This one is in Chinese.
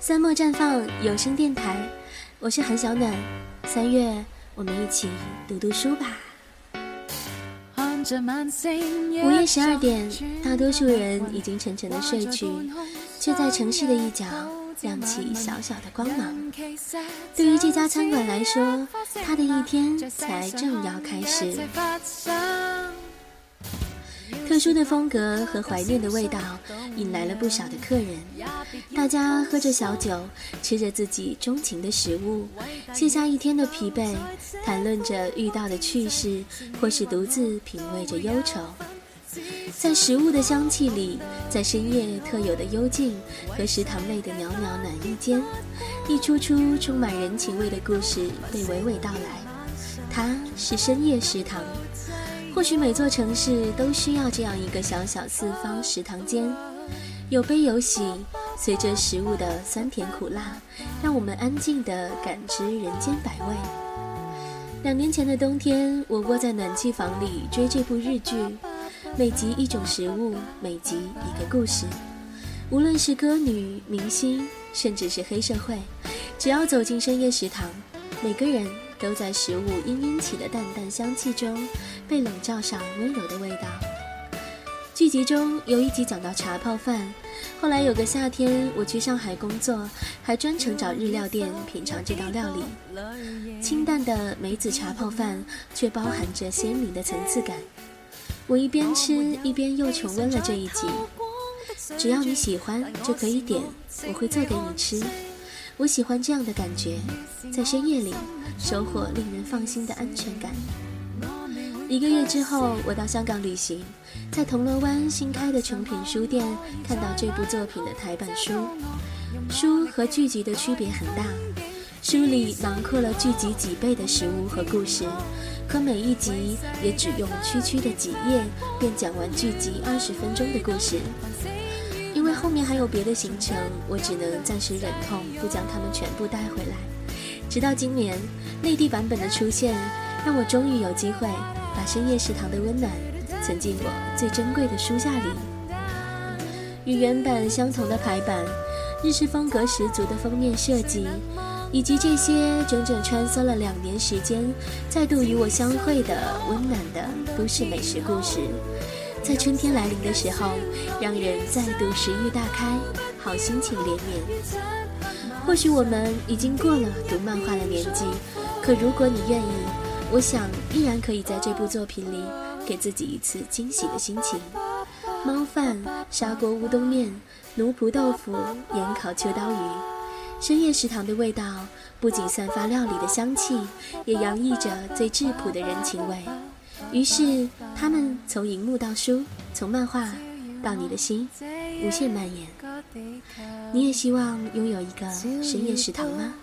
三墨绽放有声电台，我是韩小暖。三月，我们一起读读书吧。午夜十二点，大多数人已经沉沉的睡去，却在城市的一角亮起小小的光芒。对于这家餐馆来说，他的一天才正要开始。特殊的风格和怀念的味道，引来了不少的客人。大家喝着小酒，吃着自己钟情的食物，卸下一天的疲惫，谈论着遇到的趣事，或是独自品味着忧愁。在食物的香气里，在深夜特有的幽静和食堂内的袅袅暖意间，一出出充满人情味的故事被娓娓道来。它是深夜食堂。或许每座城市都需要这样一个小小四方食堂间，有悲有喜，随着食物的酸甜苦辣，让我们安静地感知人间百味。两年前的冬天，我窝在暖气房里追这部日剧，每集一种食物，每集一个故事。无论是歌女、明星，甚至是黑社会，只要走进深夜食堂，每个人都在食物氤氲起的淡淡香气中。被笼罩上温柔的味道。剧集中有一集讲到茶泡饭，后来有个夏天我去上海工作，还专程找日料店品尝这道料理。清淡的梅子茶泡饭，却包含着鲜明的层次感。我一边吃一边又重温了这一集。只要你喜欢就可以点，我会做给你吃。我喜欢这样的感觉，在深夜里收获令人放心的安全感。一个月之后，我到香港旅行，在铜锣湾新开的诚品书店看到这部作品的台版书。书和剧集的区别很大，书里囊括了剧集几倍的食物和故事，可每一集也只用区区的几页便讲完剧集二十分钟的故事。后面还有别的行程，我只能暂时忍痛不将它们全部带回来。直到今年内地版本的出现，让我终于有机会。把深夜食堂的温暖存进我最珍贵的书架里，与原版相同的排版、日式风格十足的封面设计，以及这些整整穿梭了两年时间再度与我相会的温暖的都市美食故事，在春天来临的时候，让人再度食欲大开，好心情连绵。或许我们已经过了读漫画的年纪，可如果你愿意。我想依然可以在这部作品里给自己一次惊喜的心情。猫饭、砂锅乌冬面、奴仆豆腐、盐烤秋刀鱼，深夜食堂的味道不仅散发料理的香气，也洋溢着最质朴的人情味。于是，他们从荧幕到书，从漫画到你的心，无限蔓延。你也希望拥有一个深夜食堂吗？